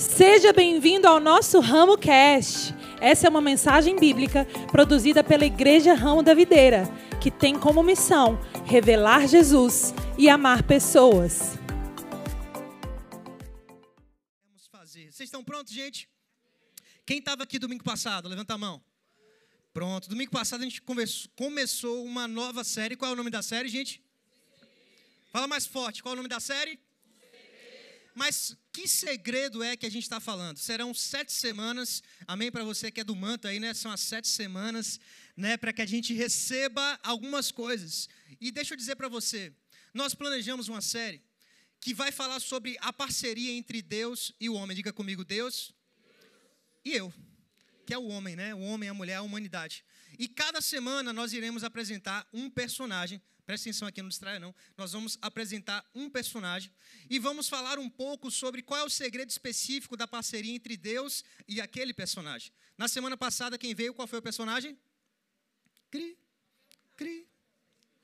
Seja bem-vindo ao nosso Ramo Cast. Essa é uma mensagem bíblica produzida pela Igreja Ramo da Videira, que tem como missão revelar Jesus e amar pessoas. Vamos fazer. Vocês estão prontos, gente? Quem estava aqui domingo passado? Levanta a mão. Pronto. Domingo passado a gente começou uma nova série. Qual é o nome da série, gente? Fala mais forte. Qual é o nome da série? Mas que segredo é que a gente está falando? Serão sete semanas, amém? Para você que é do manto aí, né? São as sete semanas, né? Para que a gente receba algumas coisas. E deixa eu dizer para você, nós planejamos uma série que vai falar sobre a parceria entre Deus e o homem. Diga comigo, Deus e eu, que é o homem, né? O homem, a mulher, a humanidade. E cada semana nós iremos apresentar um personagem. Presta atenção aqui, não distraia não. Nós vamos apresentar um personagem e vamos falar um pouco sobre qual é o segredo específico da parceria entre Deus e aquele personagem. Na semana passada, quem veio, qual foi o personagem? Cri, cri,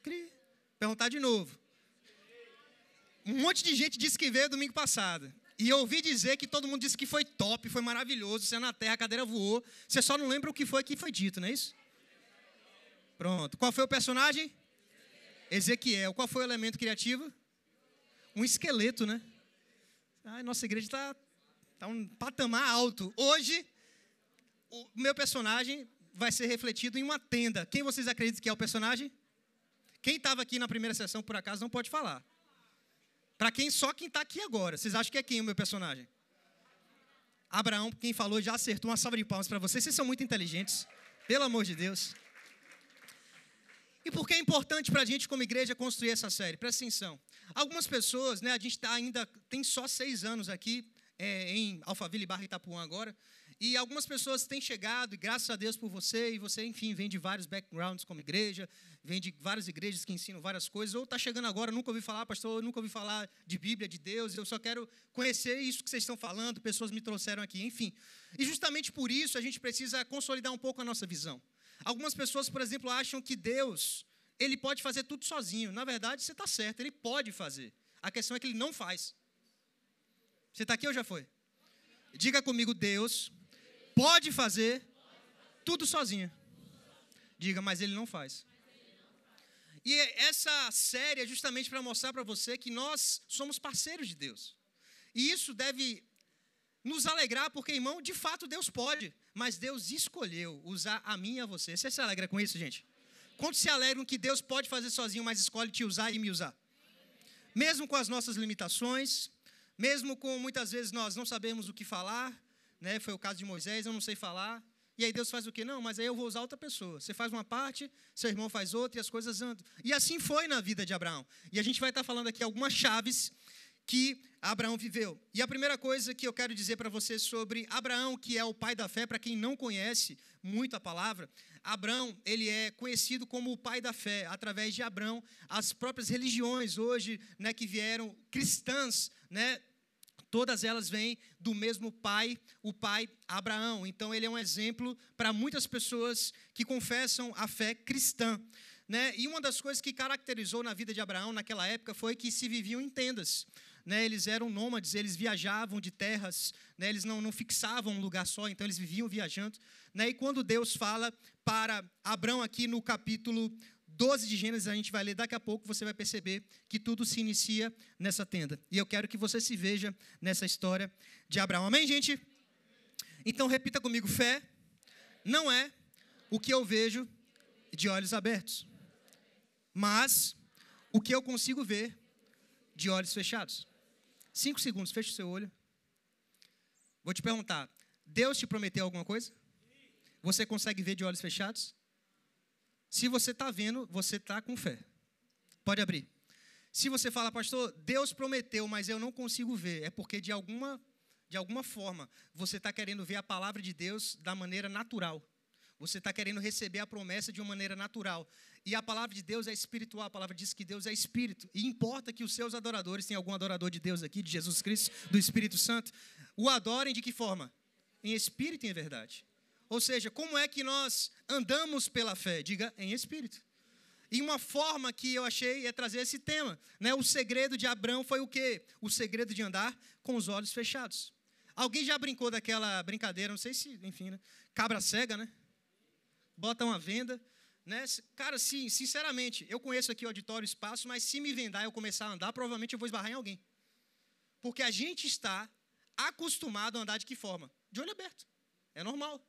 cri. Perguntar de novo. Um monte de gente disse que veio domingo passado. E eu ouvi dizer que todo mundo disse que foi top, foi maravilhoso, você na terra, a cadeira voou. Você só não lembra o que foi que foi dito, não é isso? Pronto. Qual foi o personagem? Ezequiel. Qual foi o elemento criativo? Um esqueleto, né? Ah, nossa igreja está tá um patamar alto. Hoje, o meu personagem vai ser refletido em uma tenda. Quem vocês acreditam que é o personagem? Quem estava aqui na primeira sessão, por acaso, não pode falar. Para quem só quem está aqui agora. Vocês acham que é quem o meu personagem? Abraão, quem falou, já acertou uma salva de palmas para vocês. Vocês são muito inteligentes. Pelo amor de Deus. E por que é importante para a gente, como igreja, construir essa série? Presta atenção. Algumas pessoas, né, a gente tá ainda tem só seis anos aqui é, em Alphaville Barra Itapuã agora, e algumas pessoas têm chegado, e graças a Deus por você, e você, enfim, vem de vários backgrounds como igreja, vem de várias igrejas que ensinam várias coisas, ou está chegando agora, nunca ouvi falar, pastor, nunca ouvi falar de Bíblia, de Deus, eu só quero conhecer isso que vocês estão falando, pessoas me trouxeram aqui, enfim. E justamente por isso a gente precisa consolidar um pouco a nossa visão. Algumas pessoas, por exemplo, acham que Deus, ele pode fazer tudo sozinho. Na verdade, você está certo, ele pode fazer. A questão é que ele não faz. Você está aqui ou já foi? Diga comigo, Deus pode fazer tudo sozinho. Diga, mas ele não faz. E essa série é justamente para mostrar para você que nós somos parceiros de Deus. E isso deve nos alegrar, porque, irmão, de fato Deus pode, mas Deus escolheu usar a mim e a você. Você se alegra com isso, gente? Quantos se alegram que Deus pode fazer sozinho, mas escolhe te usar e me usar? Mesmo com as nossas limitações, mesmo com muitas vezes nós não sabemos o que falar, né? Foi o caso de Moisés, eu não sei falar. E aí Deus faz o quê? Não, mas aí eu vou usar outra pessoa. Você faz uma parte, seu irmão faz outra e as coisas andam. E assim foi na vida de Abraão. E a gente vai estar falando aqui algumas chaves que Abraão viveu. E a primeira coisa que eu quero dizer para você sobre Abraão, que é o pai da fé, para quem não conhece muito a palavra, Abraão, ele é conhecido como o pai da fé, através de Abraão, as próprias religiões hoje, né, que vieram cristãs, né, todas elas vêm do mesmo pai, o pai Abraão. Então ele é um exemplo para muitas pessoas que confessam a fé cristã. Né? E uma das coisas que caracterizou na vida de Abraão naquela época foi que se viviam em tendas. Né? Eles eram nômades, eles viajavam de terras, né? eles não, não fixavam um lugar só, então eles viviam viajando. Né? E quando Deus fala para Abraão aqui no capítulo 12 de Gênesis, a gente vai ler daqui a pouco, você vai perceber que tudo se inicia nessa tenda. E eu quero que você se veja nessa história de Abraão. Amém, gente? Então repita comigo: fé não é o que eu vejo de olhos abertos, mas o que eu consigo ver de olhos fechados. Cinco segundos, fecha o seu olho. Vou te perguntar: Deus te prometeu alguma coisa? Você consegue ver de olhos fechados? Se você está vendo, você está com fé. Pode abrir. Se você fala, pastor, Deus prometeu, mas eu não consigo ver, é porque de alguma, de alguma forma você está querendo ver a palavra de Deus da maneira natural. Você está querendo receber a promessa de uma maneira natural. E a palavra de Deus é espiritual, a palavra diz que Deus é espírito. E importa que os seus adoradores, tem algum adorador de Deus aqui, de Jesus Cristo, do Espírito Santo, o adorem de que forma? Em espírito e em verdade. Ou seja, como é que nós andamos pela fé? Diga em espírito. E uma forma que eu achei é trazer esse tema. Né? O segredo de Abraão foi o quê? O segredo de andar com os olhos fechados. Alguém já brincou daquela brincadeira, não sei se, enfim, né? cabra cega, né? Bota uma venda, né? Cara, sim, sinceramente, eu conheço aqui o auditório, espaço, mas se me vendar e eu começar a andar, provavelmente eu vou esbarrar em alguém. Porque a gente está acostumado a andar de que forma? De olho aberto. É normal.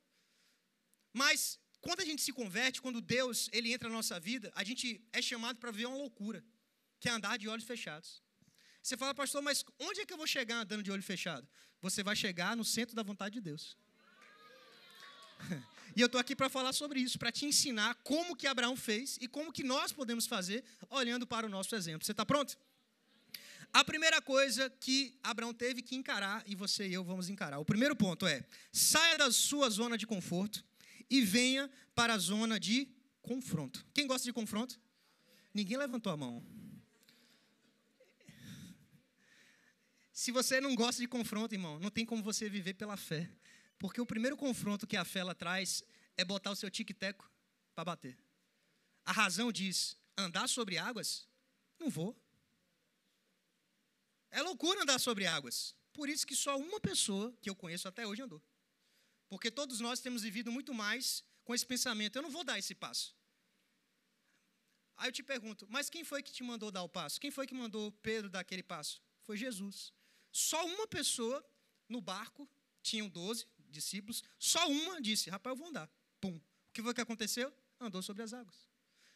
Mas quando a gente se converte, quando Deus ele entra na nossa vida, a gente é chamado para viver uma loucura, que é andar de olhos fechados. Você fala, pastor, mas onde é que eu vou chegar andando de olho fechado? Você vai chegar no centro da vontade de Deus. E eu estou aqui para falar sobre isso, para te ensinar como que Abraão fez e como que nós podemos fazer olhando para o nosso exemplo. Você está pronto? A primeira coisa que Abraão teve que encarar, e você e eu vamos encarar. O primeiro ponto é: saia da sua zona de conforto e venha para a zona de confronto. Quem gosta de confronto? Ninguém levantou a mão. Se você não gosta de confronto, irmão, não tem como você viver pela fé. Porque o primeiro confronto que a fé ela traz é botar o seu tic-teco para bater. A razão diz: andar sobre águas? Não vou. É loucura andar sobre águas. Por isso que só uma pessoa que eu conheço até hoje andou. Porque todos nós temos vivido muito mais com esse pensamento: eu não vou dar esse passo. Aí eu te pergunto: mas quem foi que te mandou dar o passo? Quem foi que mandou Pedro dar aquele passo? Foi Jesus. Só uma pessoa no barco, tinham 12 discípulos, só uma disse: rapaz, eu vou andar. Pum. O que foi que aconteceu? Andou sobre as águas.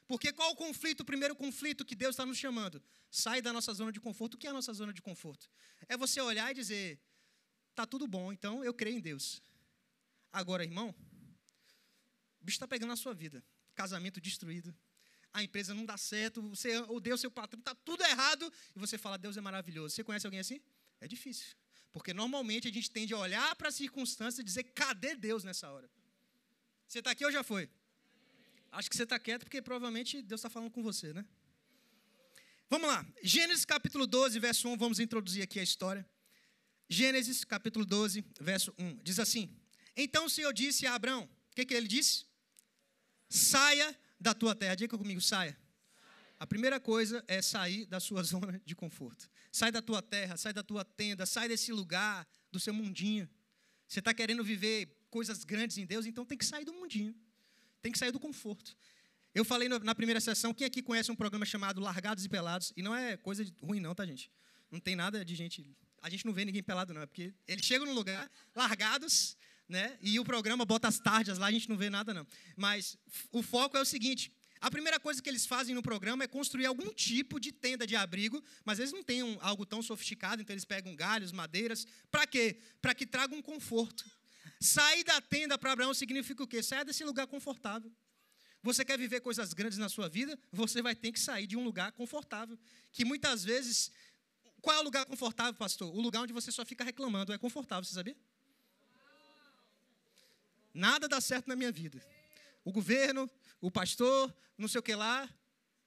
Porque qual o conflito, o primeiro conflito que Deus está nos chamando? Sai da nossa zona de conforto. O que é a nossa zona de conforto? É você olhar e dizer: tá tudo bom, então eu creio em Deus. Agora, irmão, o bicho está pegando na sua vida. Casamento destruído. A empresa não dá certo, você odeia o seu patrão, está tudo errado, e você fala, Deus é maravilhoso. Você conhece alguém assim? É difícil. Porque normalmente a gente tende a olhar para a circunstância e dizer, cadê Deus nessa hora? Você está aqui ou já foi? Acho que você está quieto porque provavelmente Deus está falando com você, né? Vamos lá. Gênesis capítulo 12, verso 1. Vamos introduzir aqui a história. Gênesis capítulo 12, verso 1. Diz assim: Então o Senhor disse a Abraão: O que, que ele disse? Saia da tua terra. Diga comigo, saia. A primeira coisa é sair da sua zona de conforto. Sai da tua terra, sai da tua tenda, sai desse lugar, do seu mundinho. Você está querendo viver coisas grandes em Deus, então tem que sair do mundinho. Tem que sair do conforto. Eu falei na primeira sessão, quem aqui conhece um programa chamado Largados e Pelados? E não é coisa ruim, não, tá, gente? Não tem nada de gente. A gente não vê ninguém pelado, não. É porque eles chegam no lugar, largados, né? E o programa bota as tardes lá, a gente não vê nada, não. Mas o foco é o seguinte: a primeira coisa que eles fazem no programa é construir algum tipo de tenda de abrigo, mas eles não têm um, algo tão sofisticado, então eles pegam galhos, madeiras. Para quê? Para que traga um conforto. Sair da tenda para Abraão significa o quê? Sair desse lugar confortável. Você quer viver coisas grandes na sua vida? Você vai ter que sair de um lugar confortável. Que muitas vezes. Qual é o lugar confortável, pastor? O lugar onde você só fica reclamando. É confortável, você sabia? Nada dá certo na minha vida. O governo, o pastor, não sei o que lá.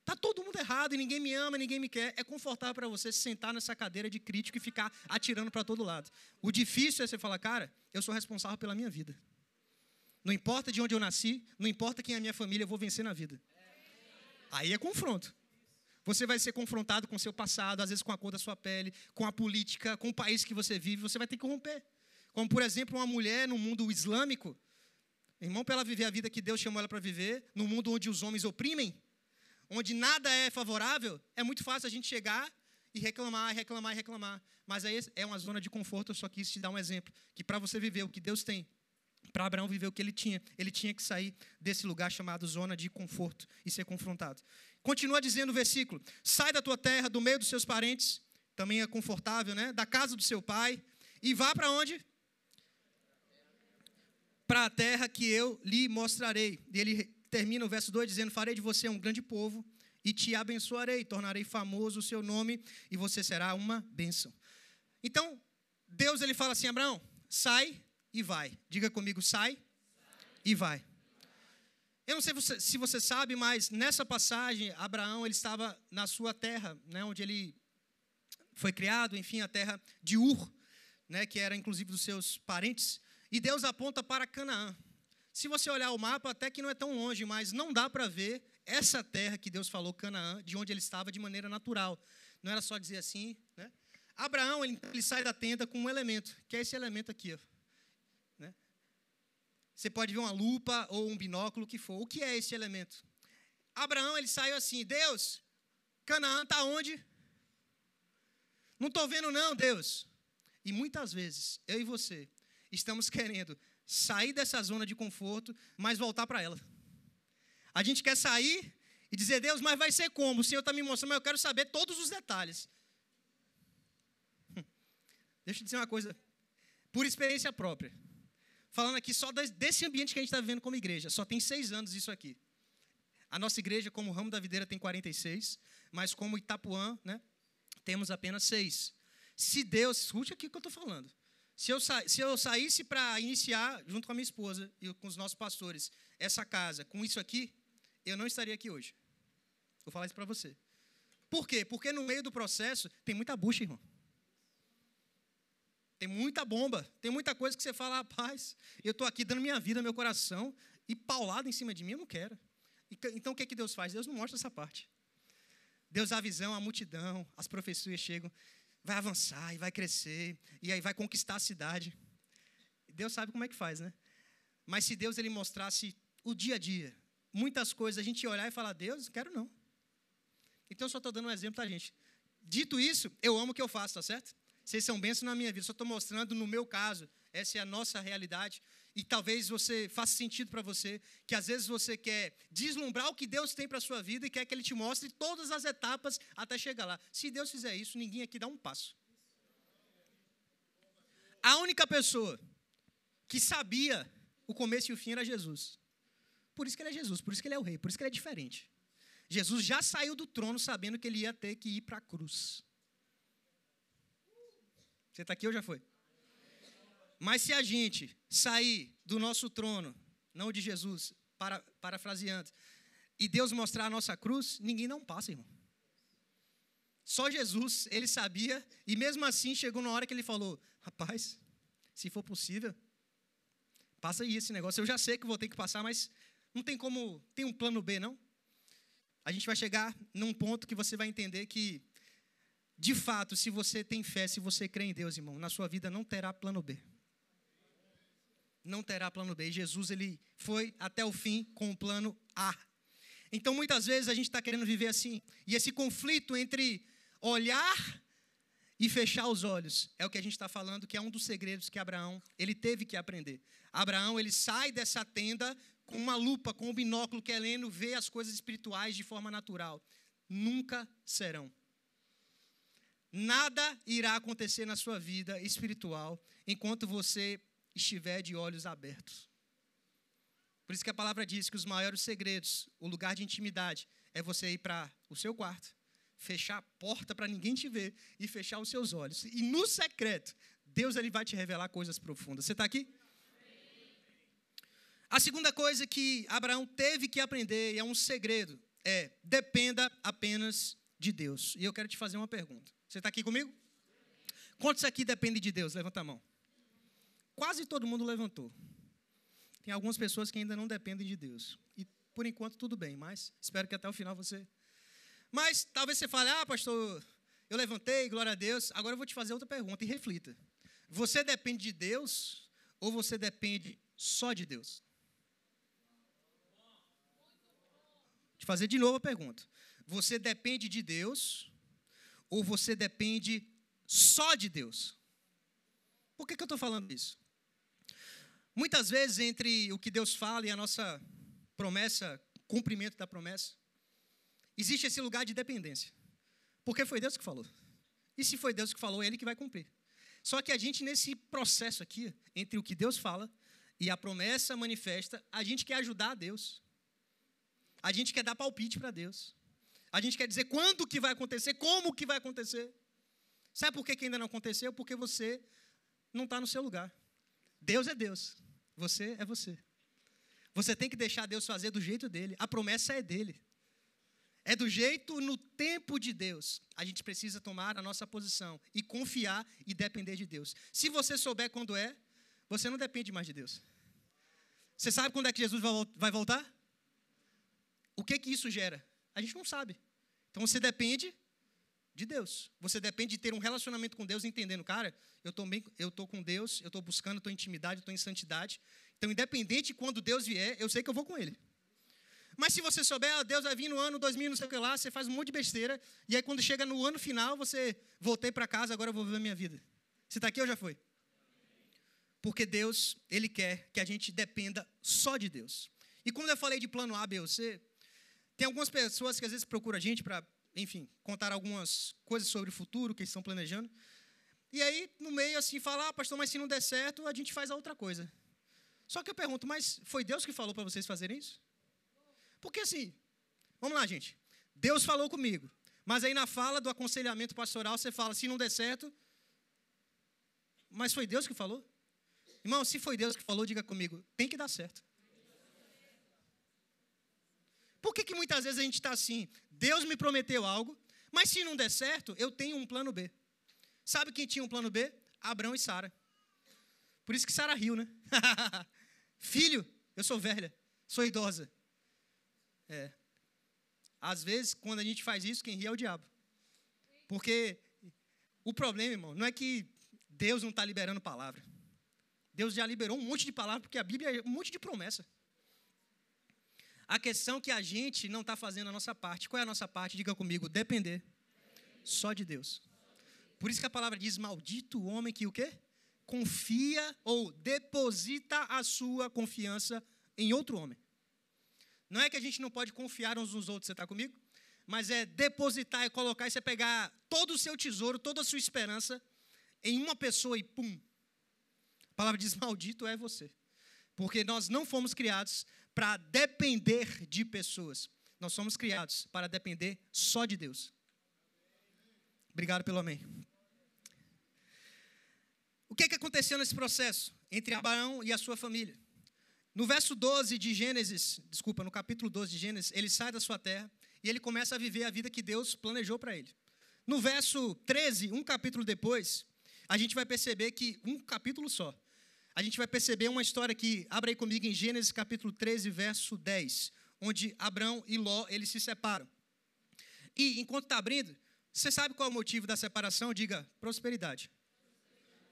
Está todo mundo errado e ninguém me ama, ninguém me quer. É confortável para você se sentar nessa cadeira de crítico e ficar atirando para todo lado. O difícil é você falar, cara, eu sou responsável pela minha vida. Não importa de onde eu nasci, não importa quem é a minha família, eu vou vencer na vida. Aí é confronto. Você vai ser confrontado com o seu passado, às vezes com a cor da sua pele, com a política, com o país que você vive, você vai ter que romper. Como, por exemplo, uma mulher no mundo islâmico, irmão, para ela viver a vida que Deus chamou ela para viver, no mundo onde os homens oprimem, onde nada é favorável, é muito fácil a gente chegar e reclamar, reclamar reclamar. Mas aí é uma zona de conforto, eu só quis te dar um exemplo. Que para você viver o que Deus tem, para Abraão viver o que ele tinha, ele tinha que sair desse lugar chamado zona de conforto e ser confrontado. Continua dizendo o versículo: sai da tua terra, do meio dos seus parentes, também é confortável, né? Da casa do seu pai, e vá para onde? Para a terra que eu lhe mostrarei. E ele termina o verso 2 dizendo: Farei de você um grande povo e te abençoarei, tornarei famoso o seu nome e você será uma bênção. Então, Deus ele fala assim: Abraão, sai e vai. Diga comigo, sai, e vai. Eu não sei se você sabe, mas nessa passagem, Abraão ele estava na sua terra, né, onde ele foi criado, enfim, a terra de Ur, né, que era inclusive dos seus parentes, e Deus aponta para Canaã. Se você olhar o mapa, até que não é tão longe, mas não dá para ver essa terra que Deus falou, Canaã, de onde ele estava de maneira natural. Não era só dizer assim, né? Abraão, ele, ele, sai da tenda com um elemento, que é esse elemento aqui. Ó. Né? Você pode ver uma lupa ou um binóculo, o que for. O que é esse elemento? Abraão, ele saiu assim, Deus, Canaã está onde? Não estou vendo não, Deus. E muitas vezes, eu e você, estamos querendo sair dessa zona de conforto, mas voltar para ela. A gente quer sair e dizer, Deus, mas vai ser como? O Senhor está me mostrando, mas eu quero saber todos os detalhes. Deixa eu dizer uma coisa, por experiência própria. Falando aqui só desse ambiente que a gente está vivendo como igreja. Só tem seis anos isso aqui. A nossa igreja, como ramo da videira, tem 46, mas como Itapuã, né, temos apenas seis. Se Deus, escute aqui o que eu estou falando. Se eu, sa se eu saísse para iniciar, junto com a minha esposa e com os nossos pastores, essa casa com isso aqui, eu não estaria aqui hoje. Vou falar isso para você. Por quê? Porque no meio do processo tem muita bucha, irmão. Tem muita bomba, tem muita coisa que você fala, rapaz, eu estou aqui dando minha vida, meu coração, e paulado em cima de mim, eu não quero. Então o que, que Deus faz? Deus não mostra essa parte. Deus dá visão, a multidão, as profecias chegam vai avançar e vai crescer, e aí vai conquistar a cidade. Deus sabe como é que faz, né? Mas se Deus ele mostrasse o dia a dia, muitas coisas, a gente olhar e falar, Deus, quero não. Então, eu só estou dando um exemplo para a gente. Dito isso, eu amo o que eu faço, tá certo? Vocês são bênçãos na minha vida, só estou mostrando no meu caso, essa é a nossa realidade. E talvez você faça sentido para você que às vezes você quer deslumbrar o que Deus tem para a sua vida e quer que Ele te mostre todas as etapas até chegar lá. Se Deus fizer isso, ninguém aqui dá um passo. A única pessoa que sabia o começo e o fim era Jesus. Por isso que ele é Jesus, por isso que ele é o rei, por isso que ele é diferente. Jesus já saiu do trono sabendo que ele ia ter que ir para a cruz. Você está aqui ou já foi? Mas se a gente sair do nosso trono, não de Jesus, para, parafraseando, e Deus mostrar a nossa cruz, ninguém não passa, irmão. Só Jesus, ele sabia, e mesmo assim chegou na hora que ele falou: Rapaz, se for possível, passa aí esse negócio. Eu já sei que vou ter que passar, mas não tem como. Tem um plano B, não? A gente vai chegar num ponto que você vai entender que, de fato, se você tem fé, se você crê em Deus, irmão, na sua vida não terá plano B não terá plano B. Jesus ele foi até o fim com o plano A. Então muitas vezes a gente está querendo viver assim. E esse conflito entre olhar e fechar os olhos é o que a gente está falando, que é um dos segredos que Abraão ele teve que aprender. Abraão ele sai dessa tenda com uma lupa, com um binóculo, querendo ver as coisas espirituais de forma natural. Nunca serão. Nada irá acontecer na sua vida espiritual enquanto você estiver de olhos abertos. Por isso que a palavra diz que os maiores segredos, o lugar de intimidade, é você ir para o seu quarto, fechar a porta para ninguém te ver e fechar os seus olhos. E no secreto, Deus ele vai te revelar coisas profundas. Você está aqui? A segunda coisa que Abraão teve que aprender, e é um segredo, é dependa apenas de Deus. E eu quero te fazer uma pergunta. Você está aqui comigo? Quantos aqui dependem de Deus? Levanta a mão. Quase todo mundo levantou. Tem algumas pessoas que ainda não dependem de Deus. E por enquanto tudo bem, mas espero que até o final você. Mas talvez você fale, ah, pastor, eu levantei, glória a Deus. Agora eu vou te fazer outra pergunta e reflita. Você depende de Deus ou você depende só de Deus? Vou te fazer de novo a pergunta. Você depende de Deus ou você depende só de Deus? Por que, que eu estou falando isso? Muitas vezes, entre o que Deus fala e a nossa promessa, cumprimento da promessa, existe esse lugar de dependência. Porque foi Deus que falou. E se foi Deus que falou, é Ele que vai cumprir. Só que a gente, nesse processo aqui, entre o que Deus fala e a promessa manifesta, a gente quer ajudar a Deus. A gente quer dar palpite para Deus. A gente quer dizer quando que vai acontecer, como que vai acontecer. Sabe por que, que ainda não aconteceu? Porque você não está no seu lugar. Deus é Deus. Você é você. Você tem que deixar Deus fazer do jeito dele. A promessa é dele. É do jeito no tempo de Deus. A gente precisa tomar a nossa posição e confiar e depender de Deus. Se você souber quando é, você não depende mais de Deus. Você sabe quando é que Jesus vai voltar? O que que isso gera? A gente não sabe. Então você depende de Deus. Você depende de ter um relacionamento com Deus, entendendo, cara, eu tô, bem, eu tô com Deus, eu estou buscando, estou em intimidade, estou em santidade. Então, independente de quando Deus vier, eu sei que eu vou com Ele. Mas se você souber, ah, Deus vai vir no ano 2000, não sei o que lá, você faz um monte de besteira, e aí quando chega no ano final, você voltei para casa, agora eu vou viver a minha vida. Você está aqui ou já foi? Porque Deus, Ele quer que a gente dependa só de Deus. E quando eu falei de plano A, B ou C, tem algumas pessoas que às vezes procuram a gente para, enfim, contar algumas coisas sobre o futuro que eles estão planejando. E aí, no meio, assim, falar, ah, pastor, mas se não der certo, a gente faz a outra coisa. Só que eu pergunto, mas foi Deus que falou para vocês fazerem isso? Porque assim, vamos lá, gente. Deus falou comigo. Mas aí na fala do aconselhamento pastoral, você fala, se não der certo. Mas foi Deus que falou? Irmão, se foi Deus que falou, diga comigo, tem que dar certo. Por que, que muitas vezes a gente está assim? Deus me prometeu algo, mas se não der certo, eu tenho um plano B. Sabe quem tinha um plano B? Abraão e Sara. Por isso que Sara riu, né? Filho, eu sou velha, sou idosa. É. Às vezes, quando a gente faz isso, quem ri é o diabo. Porque o problema, irmão, não é que Deus não está liberando palavra. Deus já liberou um monte de palavra, porque a Bíblia é um monte de promessa. A questão é que a gente não está fazendo a nossa parte. Qual é a nossa parte? Diga comigo, depender só de Deus. Por isso que a palavra diz: maldito o homem que o quê? Confia ou deposita a sua confiança em outro homem. Não é que a gente não pode confiar uns nos outros, você está comigo? Mas é depositar, é colocar, isso é pegar todo o seu tesouro, toda a sua esperança em uma pessoa e pum. A palavra diz: maldito é você. Porque nós não fomos criados para depender de pessoas. Nós somos criados para depender só de Deus. Obrigado pelo amém. O que, que aconteceu nesse processo entre Abraão e a sua família? No verso 12 de Gênesis, desculpa, no capítulo 12 de Gênesis, ele sai da sua terra e ele começa a viver a vida que Deus planejou para ele. No verso 13, um capítulo depois, a gente vai perceber que, um capítulo só, a gente vai perceber uma história que, abre aí comigo em Gênesis capítulo 13, verso 10, onde Abraão e Ló, eles se separam. E, enquanto está abrindo, você sabe qual é o motivo da separação? Diga, prosperidade.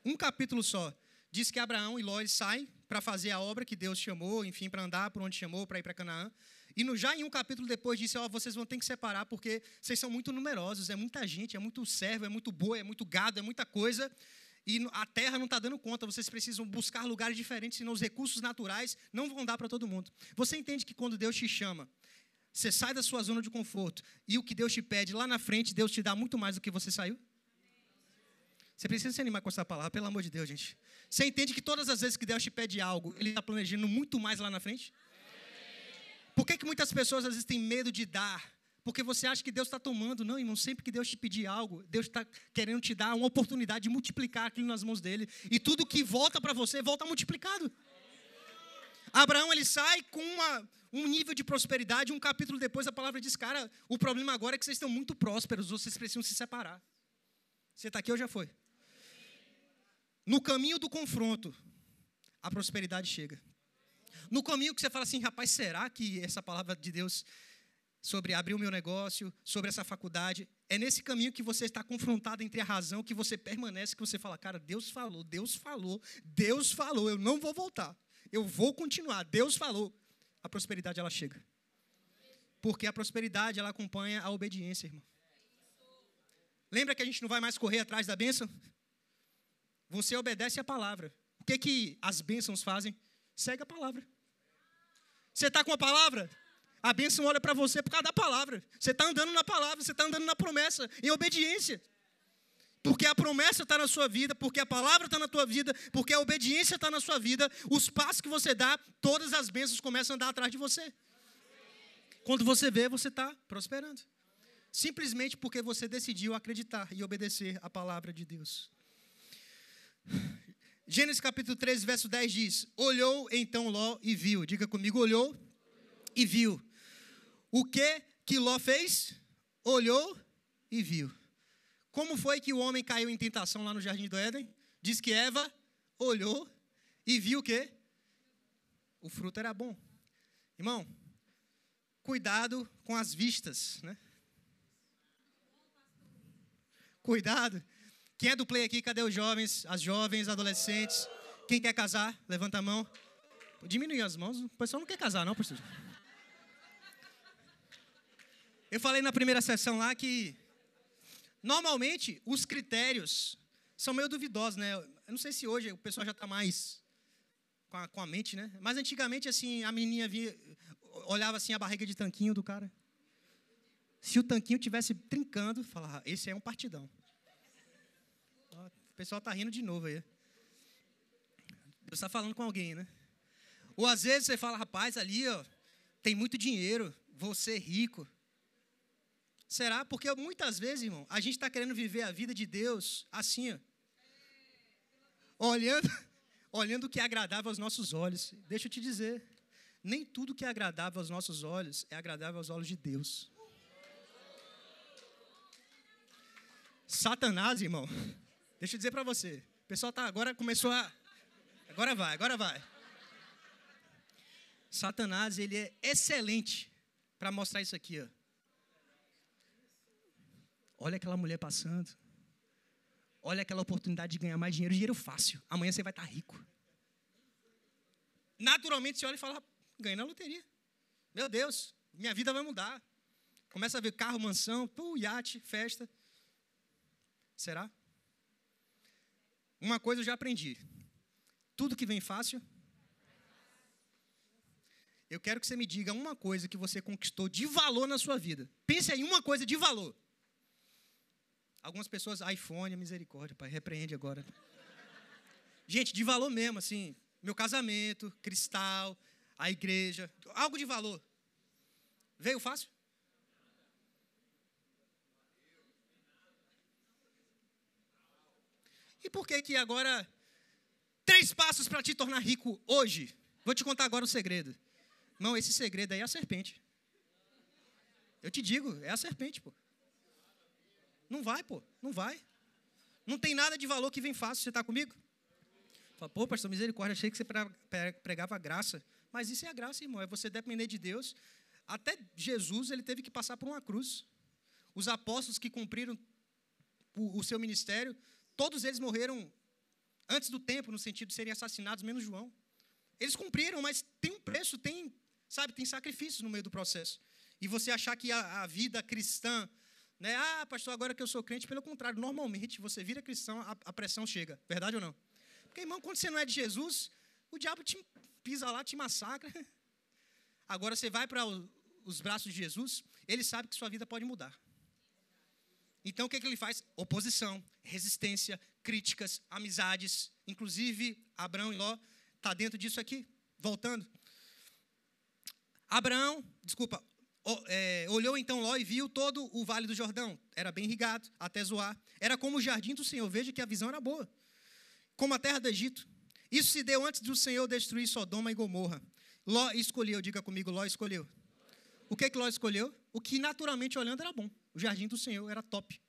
Um capítulo só. Diz que Abraão e Ló saem para fazer a obra que Deus chamou, enfim, para andar por onde chamou, para ir para Canaã. E no, já em um capítulo depois disse, ó, oh, vocês vão ter que separar porque vocês são muito numerosos, é muita gente, é muito servo, é muito boi, é muito gado, é muita coisa. E a terra não está dando conta, vocês precisam buscar lugares diferentes, senão os recursos naturais não vão dar para todo mundo. Você entende que quando Deus te chama, você sai da sua zona de conforto e o que Deus te pede lá na frente, Deus te dá muito mais do que você saiu? Você precisa se animar com essa palavra, pelo amor de Deus, gente. Você entende que todas as vezes que Deus te pede algo, Ele está planejando muito mais lá na frente? Por que, que muitas pessoas às vezes têm medo de dar? Porque você acha que Deus está tomando. Não, irmão, sempre que Deus te pedir algo, Deus está querendo te dar uma oportunidade de multiplicar aquilo nas mãos dele. E tudo que volta para você, volta multiplicado. Abraão, ele sai com uma, um nível de prosperidade. Um capítulo depois, a palavra diz, cara, o problema agora é que vocês estão muito prósperos, vocês precisam se separar. Você está aqui ou já foi? No caminho do confronto, a prosperidade chega. No caminho que você fala assim, rapaz, será que essa palavra de Deus sobre abrir o meu negócio, sobre essa faculdade, é nesse caminho que você está confrontado entre a razão, que você permanece, que você fala, cara, Deus falou, Deus falou, Deus falou, eu não vou voltar, eu vou continuar, Deus falou. A prosperidade ela chega. Porque a prosperidade ela acompanha a obediência, irmão. Lembra que a gente não vai mais correr atrás da bênção? Você obedece a palavra. O que, que as bênçãos fazem? Segue a palavra. Você está com a palavra? A bênção olha para você por causa da palavra. Você está andando na palavra, você está andando na promessa, em obediência. Porque a promessa está na sua vida, porque a palavra está na tua vida, porque a obediência está na sua vida, os passos que você dá, todas as bênçãos começam a andar atrás de você. Quando você vê, você está prosperando. Simplesmente porque você decidiu acreditar e obedecer a palavra de Deus. Gênesis capítulo 13, verso 10 diz: Olhou então Ló e viu. Diga comigo, olhou e viu. O que que Ló fez? Olhou e viu. Como foi que o homem caiu em tentação lá no jardim do Éden? Diz que Eva olhou e viu o quê? O fruto era bom. Irmão, cuidado com as vistas, né? Cuidado. Quem é do play aqui? Cadê os jovens, as jovens, adolescentes? Quem quer casar? Levanta a mão. Diminui as mãos. O pessoal não quer casar, não, pastor. Eu falei na primeira sessão lá que normalmente os critérios são meio duvidosos, né? Eu não sei se hoje o pessoal já está mais com a, com a, mente, né? Mas antigamente, assim, a menininha via, olhava assim a barriga de tanquinho do cara. Se o tanquinho tivesse trincando, falava, esse é um partidão. O pessoal está rindo de novo aí. Deus está falando com alguém, né? Ou às vezes você fala, rapaz, ali, ó, tem muito dinheiro, ser rico. Será? Porque muitas vezes, irmão, a gente está querendo viver a vida de Deus assim, ó. Olhando, olhando o que é agradável aos nossos olhos. Deixa eu te dizer, nem tudo que é agradável aos nossos olhos é agradável aos olhos de Deus. Satanás, irmão, deixa eu dizer para você. O pessoal tá agora começou a Agora vai, agora vai. Satanás, ele é excelente para mostrar isso aqui, ó. Olha aquela mulher passando. Olha aquela oportunidade de ganhar mais dinheiro, dinheiro fácil. Amanhã você vai estar tá rico. Naturalmente você olha e fala: ganhei na loteria. Meu Deus, minha vida vai mudar. Começa a ver carro, mansão, pô, iate, festa. Será? Uma coisa eu já aprendi. Tudo que vem fácil. Eu quero que você me diga uma coisa que você conquistou de valor na sua vida. Pense em uma coisa de valor. Algumas pessoas, iPhone, misericórdia, pai, repreende agora. Gente, de valor mesmo, assim, meu casamento, cristal, a igreja, algo de valor. Veio fácil? E por que que agora três passos para te tornar rico hoje? Vou te contar agora o segredo. Não, esse segredo aí é a serpente. Eu te digo, é a serpente, pô. Não vai, pô, não vai. Não tem nada de valor que vem fácil. Você está comigo? Fala, pô, pastor, misericórdia, achei que você pregava graça. Mas isso é a graça, irmão, é você depender de Deus. Até Jesus, ele teve que passar por uma cruz. Os apóstolos que cumpriram o, seu ministério, todos eles morreram antes do tempo, no sentido de serem assassinados, menos João. Eles cumpriram, mas tem um preço, tem, sabe, tem sacrifícios no meio do processo. E você achar que a, a vida cristã né? Ah, pastor, agora que eu sou crente, pelo contrário, normalmente você vira cristão, a, a pressão chega. Verdade ou não? Porque, irmão, quando você não é de Jesus, o diabo te pisa lá, te massacra. Agora você vai para os braços de Jesus, ele sabe que sua vida pode mudar. Então o que, que ele faz? Oposição, resistência, críticas, amizades. Inclusive, Abraão e Ló está dentro disso aqui. Voltando. Abraão, desculpa, é, olhou então Ló e viu todo o vale do Jordão. Era bem irrigado, até zoar. Era como o jardim do Senhor. Veja que a visão era boa. Como a terra do Egito. Isso se deu antes do Senhor destruir Sodoma e Gomorra. Ló escolheu, diga comigo, Ló escolheu. O que, que Ló escolheu? O que naturalmente olhando era bom. O jardim do Senhor era top.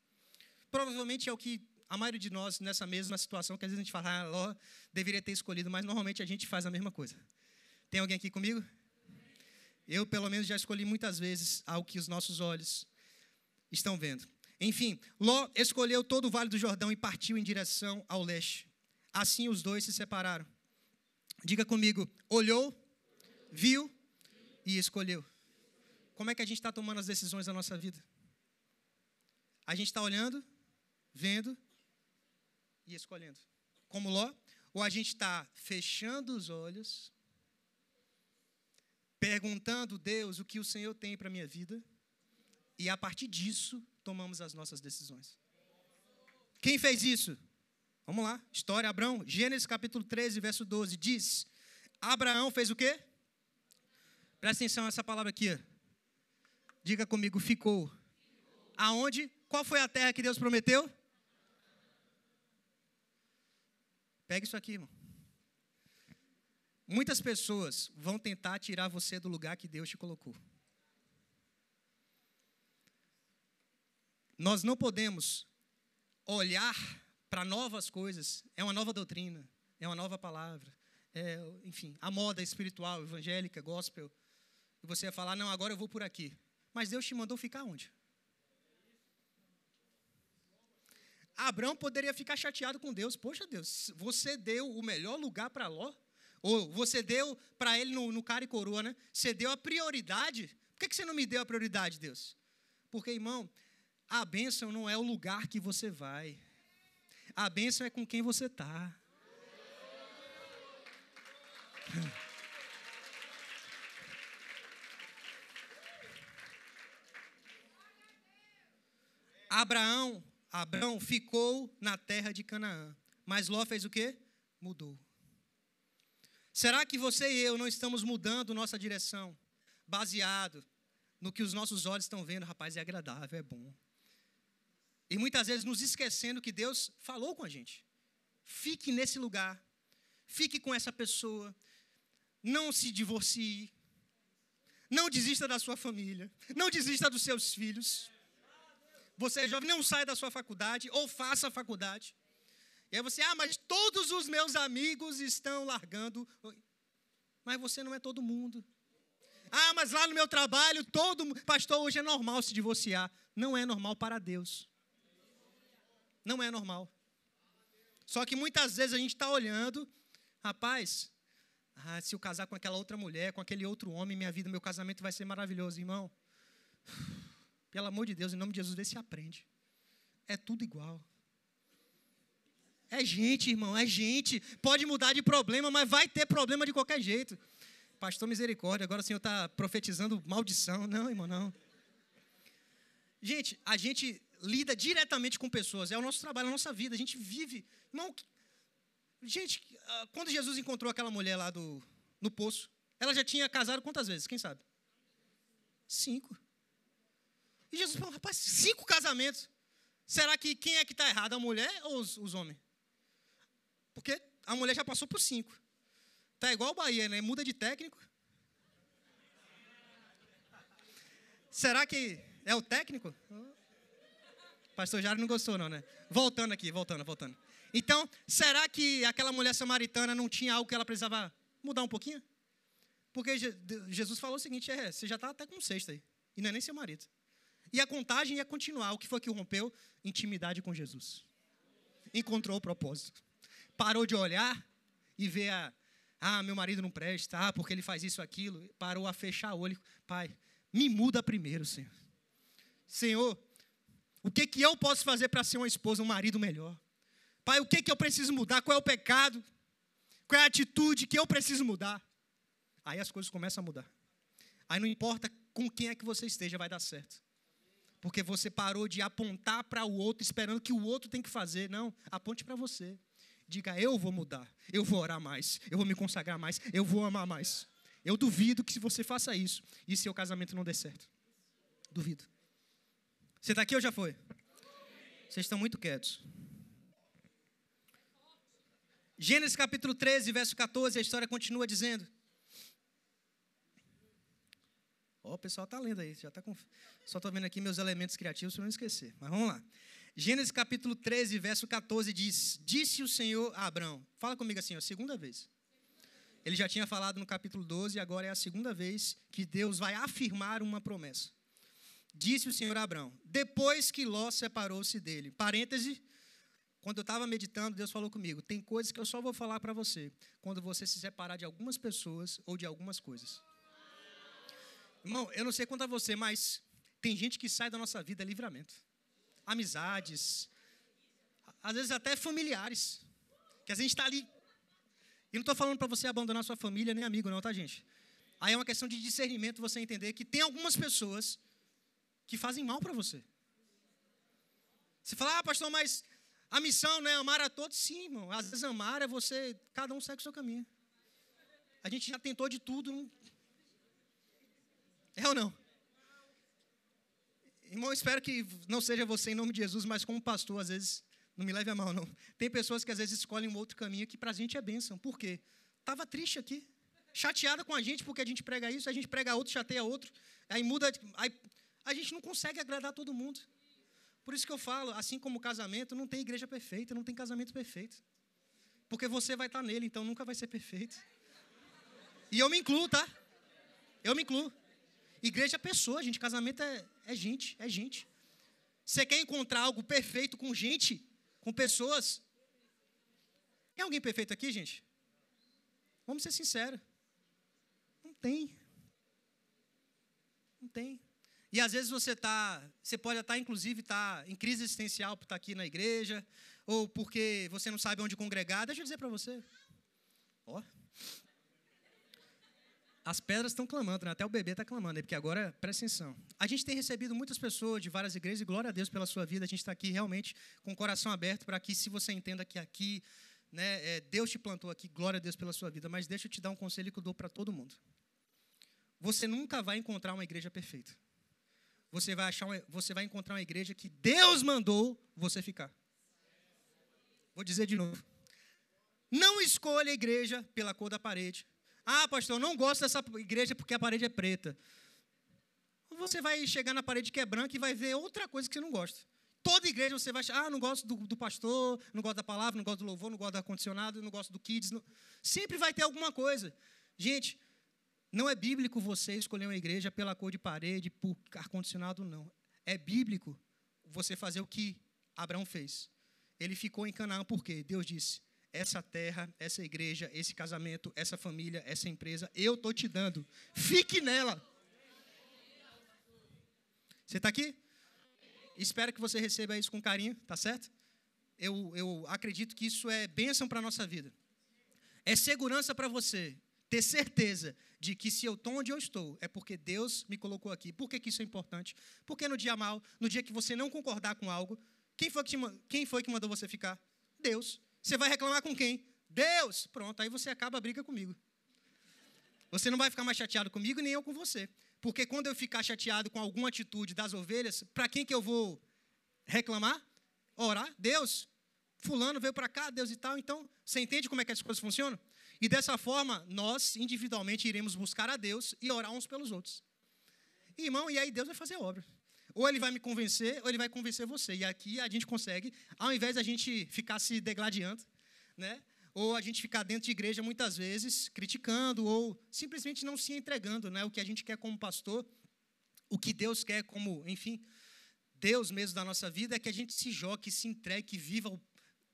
Provavelmente é o que a maioria de nós, nessa mesma situação, que às vezes a gente fala, ah, Ló deveria ter escolhido, mas normalmente a gente faz a mesma coisa. Tem alguém aqui comigo? Eu, pelo menos, já escolhi muitas vezes algo que os nossos olhos estão vendo. Enfim, Ló escolheu todo o Vale do Jordão e partiu em direção ao leste. Assim os dois se separaram. Diga comigo, olhou, viu e escolheu. Como é que a gente está tomando as decisões da nossa vida? A gente está olhando, vendo e escolhendo. Como Ló? Ou a gente está fechando os olhos perguntando, Deus, o que o Senhor tem para a minha vida, e a partir disso tomamos as nossas decisões. Quem fez isso? Vamos lá, história Abraão, Gênesis capítulo 13, verso 12, diz: Abraão fez o quê? Presta atenção nessa palavra aqui. Diga comigo, ficou. Aonde? Qual foi a terra que Deus prometeu? Pega isso aqui, irmão. Muitas pessoas vão tentar tirar você do lugar que Deus te colocou. Nós não podemos olhar para novas coisas, é uma nova doutrina, é uma nova palavra, é, enfim, a moda espiritual, evangélica, gospel, e você vai falar, não, agora eu vou por aqui. Mas Deus te mandou ficar onde? Abraão poderia ficar chateado com Deus. Poxa, Deus, você deu o melhor lugar para Ló? Ou você deu para ele no, no cara e coroa, né? Você deu a prioridade. Por que, que você não me deu a prioridade, Deus? Porque, irmão, a bênção não é o lugar que você vai. A bênção é com quem você está. Abraão, Abraão ficou na terra de Canaã. Mas Ló fez o quê? Mudou. Será que você e eu não estamos mudando nossa direção, baseado no que os nossos olhos estão vendo? Rapaz, é agradável, é bom. E muitas vezes nos esquecendo que Deus falou com a gente. Fique nesse lugar, fique com essa pessoa, não se divorcie, não desista da sua família, não desista dos seus filhos. Você é jovem, não saia da sua faculdade ou faça a faculdade. E aí você, ah, mas todos os meus amigos estão largando. Mas você não é todo mundo. Ah, mas lá no meu trabalho, todo pastor, hoje é normal se divorciar. Não é normal para Deus. Não é normal. Só que muitas vezes a gente está olhando, rapaz, ah, se eu casar com aquela outra mulher, com aquele outro homem, minha vida, meu casamento vai ser maravilhoso, irmão. Pelo amor de Deus, em nome de Jesus, vê se aprende. É tudo igual. É gente, irmão, é gente. Pode mudar de problema, mas vai ter problema de qualquer jeito. Pastor misericórdia, agora o Senhor está profetizando maldição. Não, irmão, não. Gente, a gente lida diretamente com pessoas. É o nosso trabalho, é a nossa vida. A gente vive. Irmão, gente, ah, quando Jesus encontrou aquela mulher lá do, no poço, ela já tinha casado quantas vezes? Quem sabe? Cinco. E Jesus falou, rapaz, cinco casamentos. Será que quem é que está errado, a mulher ou os, os homens? Porque a mulher já passou por cinco. Tá igual o Bahia, né? Muda de técnico. Será que é o técnico? Pastor Jário não gostou, não, né? Voltando aqui, voltando, voltando. Então, será que aquela mulher samaritana não tinha algo que ela precisava mudar um pouquinho? Porque Jesus falou o seguinte: é, você já está até com sexta aí. E não é nem seu marido. E a contagem ia continuar. O que foi que rompeu? Intimidade com Jesus. Encontrou o propósito. Parou de olhar e ver a. Ah, meu marido não presta, ah, porque ele faz isso, aquilo. Parou a fechar o olho. Pai, me muda primeiro, Senhor. Senhor, o que, que eu posso fazer para ser uma esposa, um marido melhor? Pai, o que, que eu preciso mudar? Qual é o pecado? Qual é a atitude que eu preciso mudar? Aí as coisas começam a mudar. Aí não importa com quem é que você esteja, vai dar certo. Porque você parou de apontar para o outro, esperando que o outro tem que fazer. Não, aponte para você. Diga, eu vou mudar, eu vou orar mais, eu vou me consagrar mais, eu vou amar mais. Eu duvido que se você faça isso e seu casamento não der certo. Duvido. Você está aqui ou já foi? Vocês estão muito quietos. Gênesis capítulo 13, verso 14, a história continua dizendo: Ó, oh, o pessoal está lendo aí, já está com. Só estou vendo aqui meus elementos criativos para não esquecer. Mas vamos lá. Gênesis capítulo 13, verso 14 diz: Disse o Senhor a Abraão. Fala comigo assim, ó, segunda vez. Ele já tinha falado no capítulo 12 e agora é a segunda vez que Deus vai afirmar uma promessa. Disse o Senhor a Abraão, depois que Ló separou-se dele. Parêntese, quando eu estava meditando, Deus falou comigo: tem coisas que eu só vou falar para você quando você se separar de algumas pessoas ou de algumas coisas. Irmão, eu não sei quanto a você, mas tem gente que sai da nossa vida livramento. Amizades, às vezes até familiares, que a gente está ali. E não estou falando para você abandonar sua família nem amigo, não, tá, gente? Aí é uma questão de discernimento você entender que tem algumas pessoas que fazem mal para você. Você fala, ah, pastor, mas a missão não é amar a todos? Sim, irmão. Às vezes amar é você, cada um segue o seu caminho. A gente já tentou de tudo, é ou não? Irmão, espero que não seja você em nome de Jesus, mas como pastor, às vezes, não me leve a mal, não. Tem pessoas que às vezes escolhem um outro caminho que para a gente é bênção. Por quê? Estava triste aqui, chateada com a gente porque a gente prega isso, a gente prega outro, chateia outro, aí muda, aí a gente não consegue agradar todo mundo. Por isso que eu falo, assim como casamento, não tem igreja perfeita, não tem casamento perfeito. Porque você vai estar nele, então nunca vai ser perfeito. E eu me incluo, tá? Eu me incluo. Igreja é pessoa, gente. Casamento é, é gente, é gente. Você quer encontrar algo perfeito com gente? com pessoas. Tem alguém perfeito aqui, gente? Vamos ser sinceros. Não tem. Não tem. E às vezes você tá, você pode estar inclusive estar tá em crise existencial por estar tá aqui na igreja, ou porque você não sabe onde congregar. Deixa eu dizer para você. Ó. As pedras estão clamando, né? até o bebê está clamando, porque agora, presta atenção. A gente tem recebido muitas pessoas de várias igrejas, e glória a Deus pela sua vida. A gente está aqui realmente com o coração aberto para que, se você entenda que aqui, né, é, Deus te plantou aqui, glória a Deus pela sua vida. Mas deixa eu te dar um conselho que eu dou para todo mundo. Você nunca vai encontrar uma igreja perfeita. Você vai, achar uma, você vai encontrar uma igreja que Deus mandou você ficar. Vou dizer de novo. Não escolha a igreja pela cor da parede. Ah, pastor, eu não gosto dessa igreja porque a parede é preta. Você vai chegar na parede que é branca e vai ver outra coisa que você não gosta. Toda igreja você vai achar, ah, não gosto do, do pastor, não gosto da palavra, não gosto do louvor, não gosto do ar-condicionado, não gosto do kids. Não... Sempre vai ter alguma coisa. Gente, não é bíblico você escolher uma igreja pela cor de parede, por ar-condicionado, não. É bíblico você fazer o que Abraão fez. Ele ficou em Canaã porque Deus disse: essa terra, essa igreja, esse casamento, essa família, essa empresa, eu estou te dando. Fique nela. Você está aqui? Espero que você receba isso com carinho, tá certo? Eu, eu acredito que isso é bênção para a nossa vida. É segurança para você ter certeza de que se eu estou onde eu estou, é porque Deus me colocou aqui. Por que, que isso é importante? Porque no dia mal, no dia que você não concordar com algo, quem foi que, te, quem foi que mandou você ficar? Deus. Você vai reclamar com quem? Deus. Pronto, aí você acaba a briga comigo. Você não vai ficar mais chateado comigo, nem eu com você. Porque quando eu ficar chateado com alguma atitude das ovelhas, para quem que eu vou reclamar? Orar? Deus. Fulano veio para cá, Deus e tal. Então, você entende como é que as coisas funcionam? E dessa forma, nós individualmente iremos buscar a Deus e orar uns pelos outros. Irmão, e aí Deus vai fazer a obra. Ou ele vai me convencer, ou ele vai convencer você. E aqui a gente consegue, ao invés de a gente ficar se degladiando, né? ou a gente ficar dentro de igreja muitas vezes criticando, ou simplesmente não se entregando, né? o que a gente quer como pastor, o que Deus quer como, enfim, Deus mesmo da nossa vida é que a gente se jogue, se entregue, viva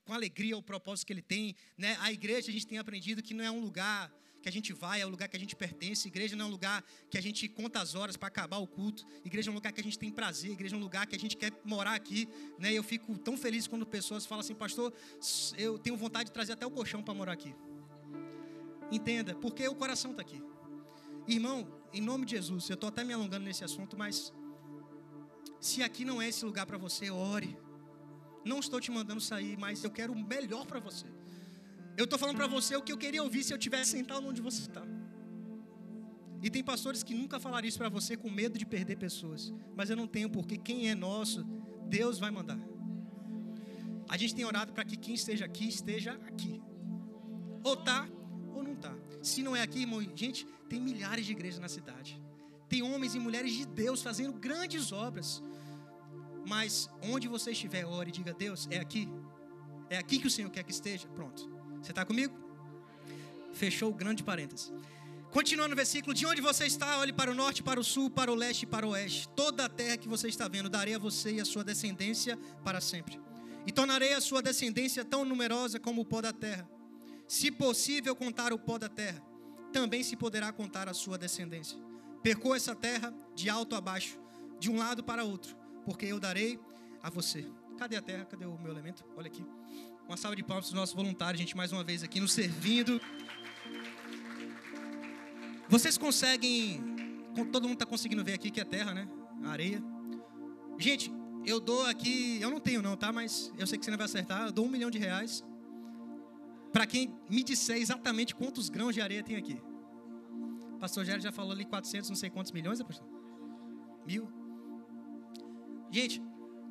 com alegria o propósito que Ele tem. Né? A igreja, a gente tem aprendido que não é um lugar que a gente vai, é o lugar que a gente pertence. Igreja não é um lugar que a gente conta as horas para acabar o culto. Igreja é um lugar que a gente tem prazer. Igreja é um lugar que a gente quer morar aqui. Né? Eu fico tão feliz quando pessoas falam assim, pastor, eu tenho vontade de trazer até o colchão para morar aqui. Entenda, porque o coração está aqui. Irmão, em nome de Jesus, eu estou até me alongando nesse assunto, mas se aqui não é esse lugar para você, ore. Não estou te mandando sair, mas eu quero o melhor para você. Eu estou falando para você o que eu queria ouvir se eu tivesse sentado onde você está. E tem pastores que nunca falaram isso para você com medo de perder pessoas. Mas eu não tenho, porque quem é nosso, Deus vai mandar. A gente tem orado para que quem esteja aqui, esteja aqui. Ou tá, ou não tá. Se não é aqui, irmão, gente, tem milhares de igrejas na cidade. Tem homens e mulheres de Deus fazendo grandes obras. Mas onde você estiver, ore e diga: Deus, é aqui. É aqui que o Senhor quer que esteja. Pronto. Você está comigo? Fechou o grande parênteses. Continuando no versículo: De onde você está, olhe para o norte, para o sul, para o leste e para o oeste. Toda a terra que você está vendo, darei a você e a sua descendência para sempre. E tornarei a sua descendência tão numerosa como o pó da terra. Se possível contar o pó da terra, também se poderá contar a sua descendência. Percoa essa terra de alto a baixo, de um lado para outro, porque eu darei a você. Cadê a terra? Cadê o meu elemento? Olha aqui. Uma salva de palmas para os nossos voluntários, gente, mais uma vez aqui nos servindo. Vocês conseguem. Todo mundo está conseguindo ver aqui que é terra, né? A areia. Gente, eu dou aqui. Eu não tenho, não, tá? Mas eu sei que você não vai acertar. Eu dou um milhão de reais. Para quem me disser exatamente quantos grãos de areia tem aqui. pastor Gério já falou ali 400, não sei quantos milhões, é, pastor? Mil. Gente,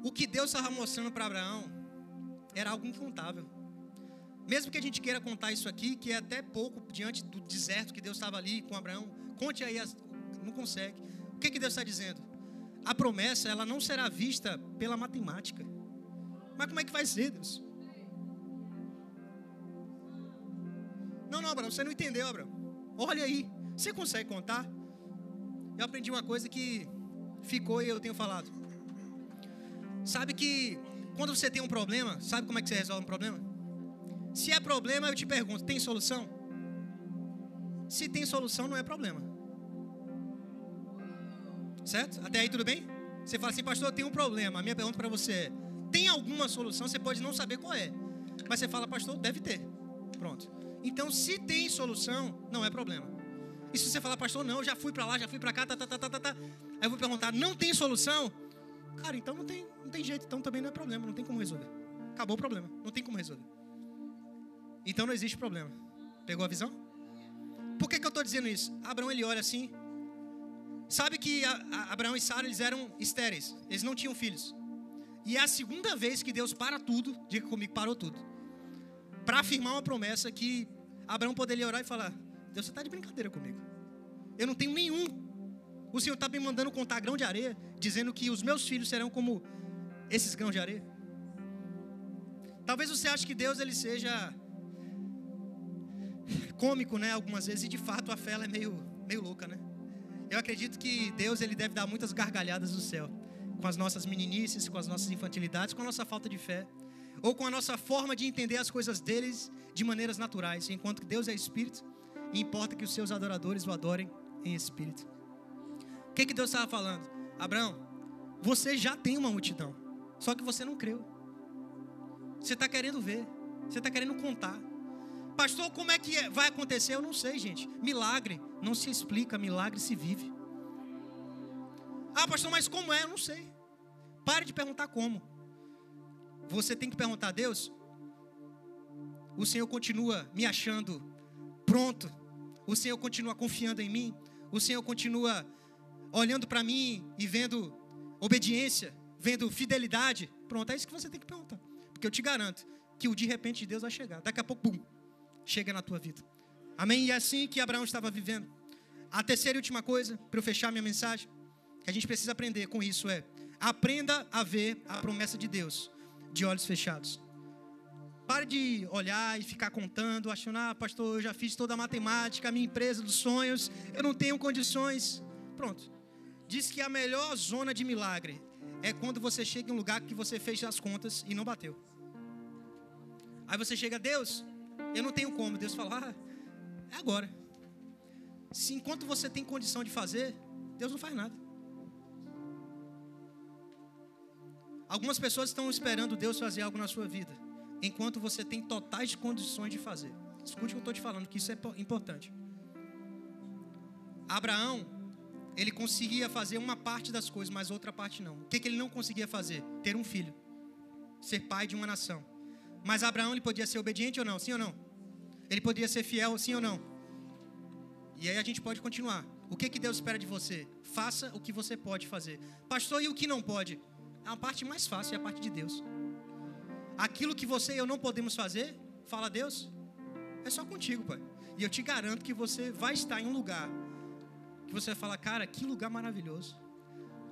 o que Deus estava mostrando para Abraão era algo incontável. Mesmo que a gente queira contar isso aqui, que é até pouco diante do deserto que Deus estava ali com Abraão, conte aí, não consegue. O que, que Deus está dizendo? A promessa, ela não será vista pela matemática. Mas como é que vai ser, Deus? Não, não, Abraão, você não entendeu, Abraão. Olha aí, você consegue contar? Eu aprendi uma coisa que ficou e eu tenho falado. Sabe que quando você tem um problema, sabe como é que você resolve um problema? Se é problema, eu te pergunto, tem solução? Se tem solução, não é problema. Certo? Até aí tudo bem? Você fala assim, pastor, eu tenho um problema. A minha pergunta para você é: tem alguma solução? Você pode não saber qual é. Mas você fala, pastor, deve ter. Pronto. Então, se tem solução, não é problema. E se você falar, pastor, não, já fui para lá, já fui para cá, tá, tá, tá, tá, tá, tá. Aí eu vou perguntar, não tem solução? Cara, então não tem, não tem jeito, então também não é problema, não tem como resolver. Acabou o problema, não tem como resolver. Então não existe problema. Pegou a visão? Por que, que eu estou dizendo isso? Abraão ele olha assim. Sabe que a, a Abraão e Sara eles eram estéreis, eles não tinham filhos. E é a segunda vez que Deus para tudo, diga comigo, parou tudo. Para afirmar uma promessa que Abraão poderia orar e falar: Deus, você está de brincadeira comigo. Eu não tenho nenhum. O Senhor está me mandando contar grão de areia, dizendo que os meus filhos serão como esses grãos de areia. Talvez você ache que Deus ele seja cômico, né, algumas vezes, e de fato a fé é meio, meio louca, né? Eu acredito que Deus ele deve dar muitas gargalhadas do céu, com as nossas meninices, com as nossas infantilidades, com a nossa falta de fé, ou com a nossa forma de entender as coisas deles de maneiras naturais, enquanto que Deus é espírito, e importa que os seus adoradores o adorem em espírito. Que, que Deus estava falando? Abraão, você já tem uma multidão, só que você não creu. Você está querendo ver, você está querendo contar. Pastor, como é que é? vai acontecer? Eu não sei, gente. Milagre não se explica, milagre se vive. Ah, pastor, mas como é? Eu não sei. Pare de perguntar como. Você tem que perguntar a Deus. O Senhor continua me achando pronto. O Senhor continua confiando em mim. O Senhor continua olhando para mim e vendo obediência, vendo fidelidade. Pronto, é isso que você tem que perguntar. Porque eu te garanto que o de repente de Deus vai chegar. Daqui a pouco, bum, chega na tua vida. Amém? E é assim que Abraão estava vivendo. A terceira e última coisa, para eu fechar minha mensagem, que a gente precisa aprender com isso é: aprenda a ver a promessa de Deus de olhos fechados. Pare de olhar e ficar contando, achando, ah, pastor, eu já fiz toda a matemática, a minha empresa dos sonhos, eu não tenho condições. Pronto. Diz que a melhor zona de milagre é quando você chega em um lugar que você fez as contas e não bateu. Aí você chega, Deus, eu não tenho como. Deus fala, ah, é agora. Se enquanto você tem condição de fazer, Deus não faz nada. Algumas pessoas estão esperando Deus fazer algo na sua vida, enquanto você tem totais condições de fazer. Escute o que eu estou te falando, que isso é importante. Abraão, ele conseguia fazer uma parte das coisas, mas outra parte não. O que, que ele não conseguia fazer? Ter um filho, ser pai de uma nação. Mas Abraão ele podia ser obediente ou não? Sim ou não? Ele podia ser fiel, sim ou não? E aí a gente pode continuar. O que, que Deus espera de você? Faça o que você pode fazer. Pastor, e o que não pode? A parte mais fácil é a parte de Deus. Aquilo que você e eu não podemos fazer, fala Deus, é só contigo, pai. E eu te garanto que você vai estar em um lugar que você vai falar, cara, que lugar maravilhoso.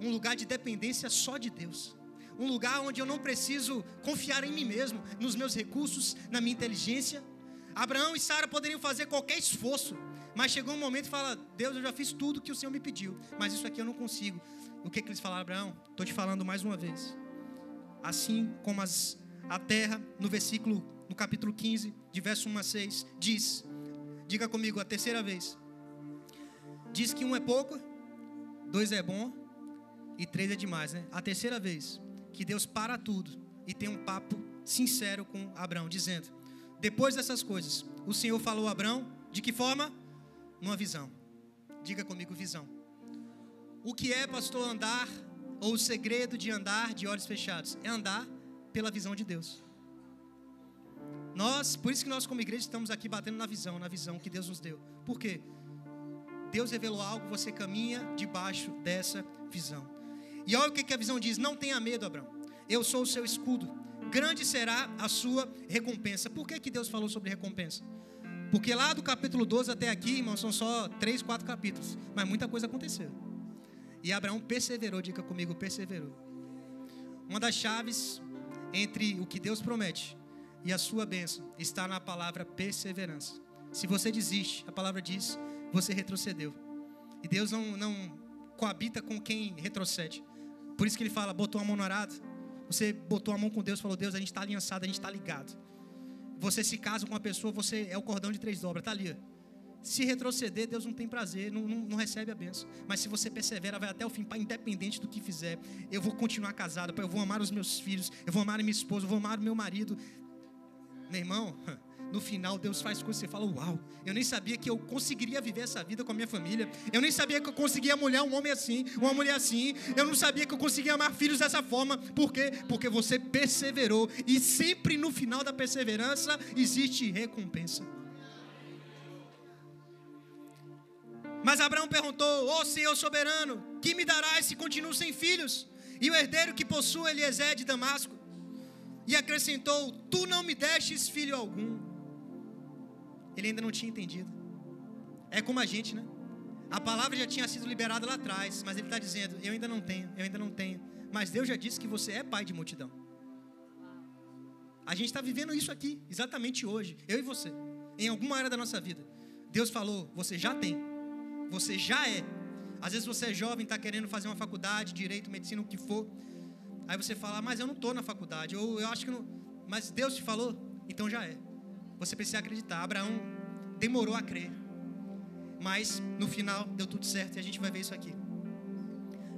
Um lugar de dependência só de Deus um lugar onde eu não preciso confiar em mim mesmo, nos meus recursos, na minha inteligência. Abraão e Sara poderiam fazer qualquer esforço, mas chegou um momento e fala: Deus, eu já fiz tudo que o Senhor me pediu, mas isso aqui eu não consigo. O que, que eles falaram, Abraão? Estou te falando mais uma vez. Assim como as, a terra, no versículo, no capítulo 15, de verso 1 a 6, diz: Diga comigo a terceira vez. Diz que um é pouco, dois é bom e três é demais, né? A terceira vez que Deus para tudo e tem um papo sincero com Abraão, dizendo: Depois dessas coisas, o Senhor falou a Abraão, de que forma? Numa visão. Diga comigo, visão. O que é, pastor, andar, ou o segredo de andar de olhos fechados? É andar pela visão de Deus. Nós, por isso que nós como igreja estamos aqui batendo na visão, na visão que Deus nos deu. Por quê? Deus revelou algo, você caminha debaixo dessa visão. E olha o que a visão diz: não tenha medo, Abraão. Eu sou o seu escudo. Grande será a sua recompensa. Por que, que Deus falou sobre recompensa? Porque lá do capítulo 12 até aqui, irmão, são só três, quatro capítulos. Mas muita coisa aconteceu. E Abraão perseverou, diga comigo, perseverou. Uma das chaves entre o que Deus promete e a sua bênção está na palavra perseverança. Se você desiste, a palavra diz, você retrocedeu. E Deus não, não coabita com quem retrocede. Por isso que ele fala, botou a mão no arado, Você botou a mão com Deus, falou: Deus, a gente está aliançado, a gente está ligado. Você se casa com uma pessoa, você é o cordão de três dobras, tá ali. Se retroceder, Deus não tem prazer, não, não, não recebe a benção. Mas se você persevera, vai até o fim, pai, independente do que fizer, eu vou continuar casado, pai, eu vou amar os meus filhos, eu vou amar minha esposa, eu vou amar o meu marido. Meu irmão, no final Deus faz coisas você fala: Uau, eu nem sabia que eu conseguiria viver essa vida com a minha família. Eu nem sabia que eu conseguia mulher um homem assim, uma mulher assim. Eu não sabia que eu conseguia amar filhos dessa forma. Por quê? Porque você perseverou. E sempre no final da perseverança existe recompensa. Mas Abraão perguntou: Ô oh, Senhor soberano, que me darás se continuo sem filhos? E o herdeiro que possui Eliezer de Damasco? E acrescentou: Tu não me destes filho algum. Ele ainda não tinha entendido. É como a gente, né? A palavra já tinha sido liberada lá atrás, mas ele está dizendo: Eu ainda não tenho, eu ainda não tenho. Mas Deus já disse que você é pai de multidão. A gente está vivendo isso aqui, exatamente hoje, eu e você, em alguma área da nossa vida. Deus falou: Você já tem, você já é. Às vezes você é jovem, está querendo fazer uma faculdade, direito, medicina, o que for. Aí você fala: Mas eu não estou na faculdade, ou eu acho que não. Mas Deus te falou, então já é. Você precisa acreditar. Abraão demorou a crer. Mas no final deu tudo certo e a gente vai ver isso aqui.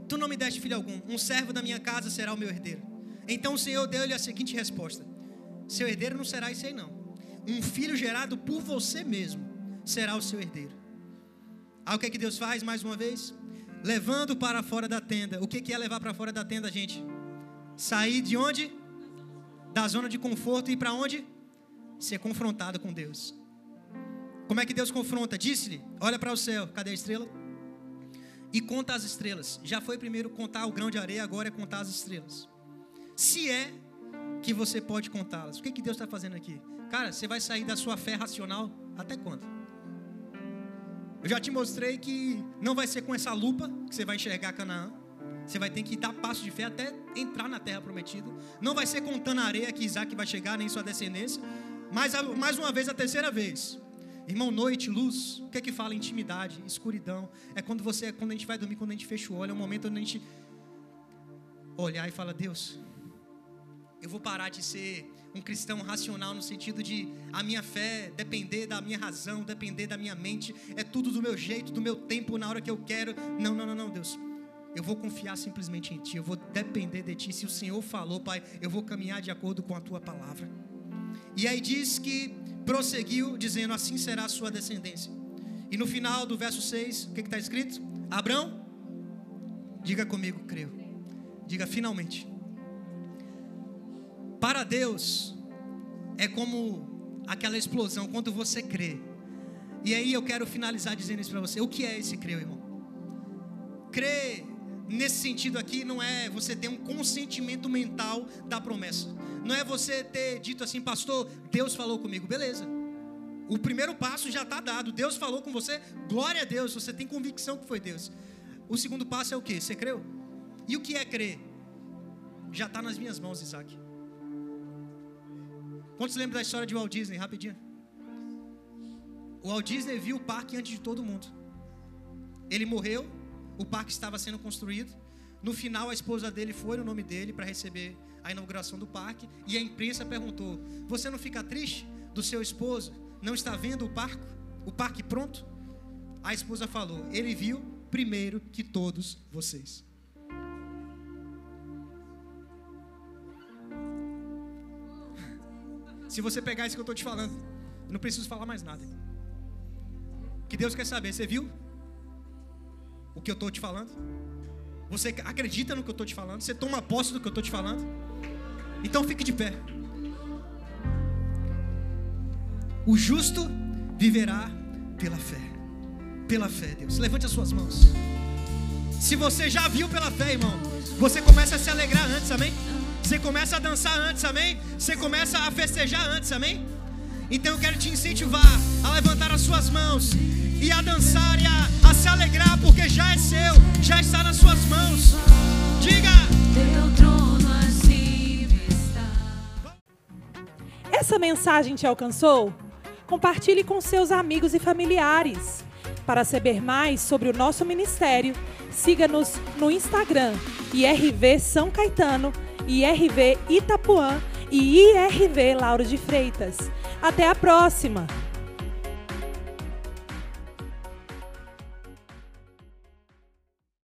Tu não me deste filho algum, um servo da minha casa será o meu herdeiro. Então o Senhor deu-lhe a seguinte resposta: Seu herdeiro não será esse aí, não. Um filho gerado por você mesmo será o seu herdeiro. Aí o que, é que Deus faz mais uma vez? Levando para fora da tenda. O que, é levar para fora da tenda, gente? Sair de onde? Da zona de conforto e para onde? Ser confrontado com Deus. Como é que Deus confronta? Disse-lhe: Olha para o céu, cadê a estrela? E conta as estrelas. Já foi primeiro contar o grão de areia, agora é contar as estrelas. Se é que você pode contá-las. O que, que Deus está fazendo aqui? Cara, você vai sair da sua fé racional até quando? Eu já te mostrei que não vai ser com essa lupa que você vai enxergar Canaã. Você vai ter que dar passo de fé até entrar na terra prometida. Não vai ser contando a areia que Isaac vai chegar, nem sua descendência. Mais, mais uma vez, a terceira vez. Irmão, noite, luz, o que é que fala? Intimidade, escuridão. É quando você, quando a gente vai dormir, quando a gente fecha o olho, é um momento onde a gente olhar e fala, Deus, eu vou parar de ser um cristão racional no sentido de a minha fé depender da minha razão, depender da minha mente, é tudo do meu jeito, do meu tempo, na hora que eu quero. Não, não, não, não, Deus. Eu vou confiar simplesmente em Ti, eu vou depender de Ti. Se o Senhor falou, Pai, eu vou caminhar de acordo com a Tua palavra. E aí diz que prosseguiu, dizendo: Assim será a sua descendência. E no final do verso 6, o que está escrito? Abraão, diga comigo, creio. Diga finalmente. Para Deus, é como aquela explosão quando você crê. E aí eu quero finalizar dizendo isso para você. O que é esse crer, irmão? Crer nesse sentido aqui não é você ter um consentimento mental da promessa. Não é você ter dito assim, pastor, Deus falou comigo, beleza. O primeiro passo já está dado. Deus falou com você, glória a Deus, você tem convicção que foi Deus. O segundo passo é o que? Você creu? E o que é crer? Já está nas minhas mãos, Isaac. Quantos lembram da história de Walt Disney? Rapidinho. O Walt Disney viu o parque antes de todo mundo. Ele morreu, o parque estava sendo construído. No final, a esposa dele foi no nome dele para receber a inauguração do parque e a imprensa perguntou: Você não fica triste do seu esposo não está vendo o parque, o parque pronto? A esposa falou: Ele viu primeiro que todos vocês. Se você pegar isso que eu estou te falando, não preciso falar mais nada. Que Deus quer saber, você viu o que eu estou te falando? Você acredita no que eu estou te falando? Você toma posse do que eu estou te falando? Então fique de pé. O justo viverá pela fé. Pela fé, Deus. Levante as suas mãos. Se você já viu pela fé, irmão, você começa a se alegrar antes, amém? Você começa a dançar antes, amém? Você começa a festejar antes, amém? Então eu quero te incentivar a levantar as suas mãos e a dançar e a, se alegrar, porque já é seu, já está nas suas mãos. Diga: Teu trono Essa mensagem te alcançou? Compartilhe com seus amigos e familiares. Para saber mais sobre o nosso ministério, siga-nos no Instagram IRV São Caetano IRV Itapuã e IRV Lauro de Freitas. Até a próxima!